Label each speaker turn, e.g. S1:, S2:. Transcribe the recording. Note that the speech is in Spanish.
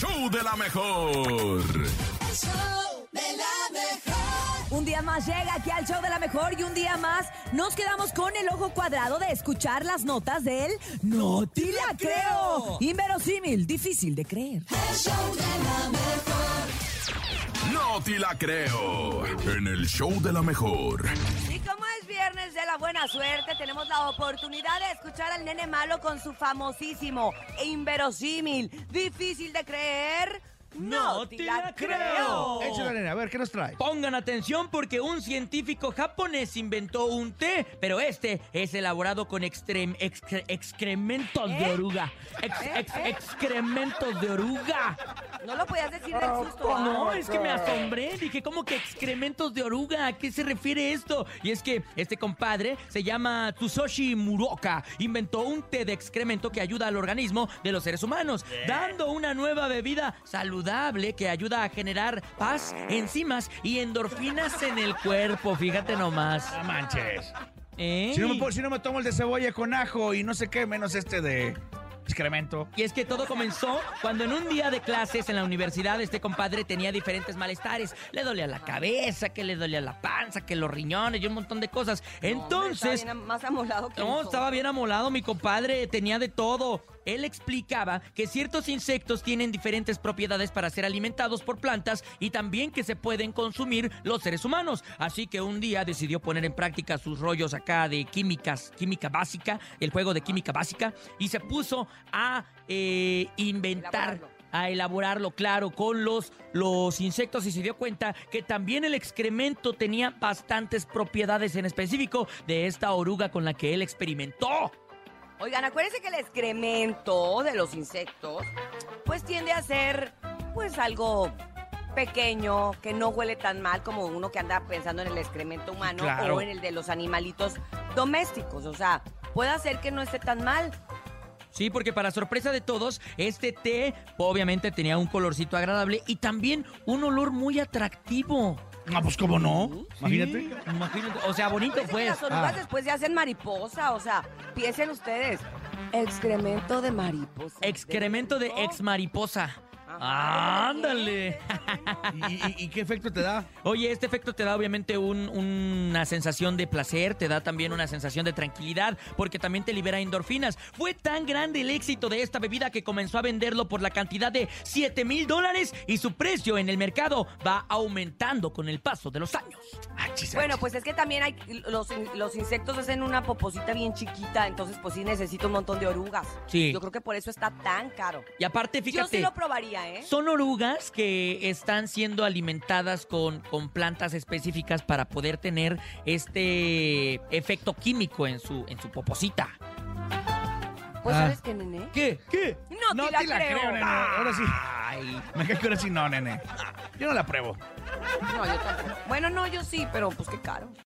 S1: show de la mejor.
S2: De la mejor.
S3: Un día más llega aquí al show de la mejor y un día más nos quedamos con el ojo cuadrado de escuchar las notas del No te la creo. Inverosímil, difícil de creer.
S2: El show de la mejor.
S1: No te la creo. En el show de la mejor.
S3: Y como es viernes de la buena suerte, tenemos la oportunidad de escuchar al nene malo con su famosísimo e inverosímil, difícil de creer. No, te la creo.
S4: Échale, nene, a ver, ¿qué nos trae?
S5: Pongan atención porque un científico japonés inventó un té, pero este es elaborado con extrem- excre- excrementos de
S3: ¿Eh?
S5: oruga. Ex- ex- excrementos de oruga.
S3: No lo podías decir del susto. ¿ah?
S5: No, es que me asombré. Dije, ¿cómo que excrementos de oruga? ¿A qué se refiere esto? Y es que este compadre se llama Tsuyoshi Muroka. Inventó un té de excremento que ayuda al organismo de los seres humanos, dando una nueva bebida saludable que ayuda a generar paz, enzimas y endorfinas en el cuerpo. Fíjate nomás.
S4: No manches.
S5: ¿Eh?
S4: Si no, me, puedo- si no me tomo el de cebolla con ajo y no sé qué, menos este de excremento.
S5: Y es que todo comenzó cuando en un día de clases en la universidad este compadre tenía diferentes malestares. Le dolía la cabeza, que le dolía la panza, que los riñones y un montón de cosas. Entonces,
S3: Está bien más amolado que
S5: no, estaba bien amolado mi compadre, tenía de todo. Él explicaba que ciertos insectos tienen diferentes propiedades para ser alimentados por plantas y también que se pueden consumir los seres humanos. Así que un día decidió poner en práctica sus rollos acá de químicas, química básica, el juego de química básica, y se puso a eh, inventar
S3: Elaborarlo.
S5: a elaborarlo, claro, con los, los insectos y se dio cuenta que también el excremento tenía bastantes propiedades en específico de esta oruga con la que él experimentó.
S3: Oigan, acuérdense que el excremento de los insectos, pues tiende a ser, pues algo pequeño, que no huele tan mal como uno que anda pensando en el excremento humano
S4: Claro.
S3: o en el de los animalitos domésticos. O sea, puede hacer que no esté tan mal.
S5: Sí, porque para sorpresa de todos, este té obviamente tenía un colorcito agradable y también un olor muy atractivo.
S4: Ah, pues cómo no. Imagínate.
S5: Sí, imagínate. O sea, bonito pues.
S3: las orugas
S4: Ah.
S3: después se hacen mariposa, o sea, piensen ustedes. Excremento de mariposa.
S5: Excremento de ex mariposa. Ándale.
S4: ¿Y, y- y qué efecto te da?
S5: Oye, este efecto te da obviamente un- una sensación de placer, te da también una sensación de tranquilidad, porque también te libera endorfinas. Fue tan grande el éxito de esta bebida que comenzó a venderlo por la cantidad de 7 mil dólares y su precio en el mercado va aumentando con el paso de los años.
S4: Achis,
S3: Bueno,
S4: achis.
S3: pues es que también hay los, los insectos hacen una poposita bien chiquita, entonces pues sí necesita un montón de orugas.
S5: Sí.
S3: Yo creo que por eso está tan caro.
S5: Y aparte,
S3: Yo sí
S5: fíjate,
S3: lo probaría, ¿eh?
S5: son orugas que están siendo alimentadas con, con plantas específicas para poder tener este efecto químico en su, en su poposita.
S3: Pues
S4: Ah.
S3: ¿sabes qué, nene?
S5: ¿Qué? ¿Qué?
S3: No, te la creo.
S4: nene. Ahora sí.
S5: Ay.
S4: Me cae que ahora sí no, nene. Yo no la pruebo.
S3: No, yo tampoco. Bueno, no, yo sí, pero pues qué caro.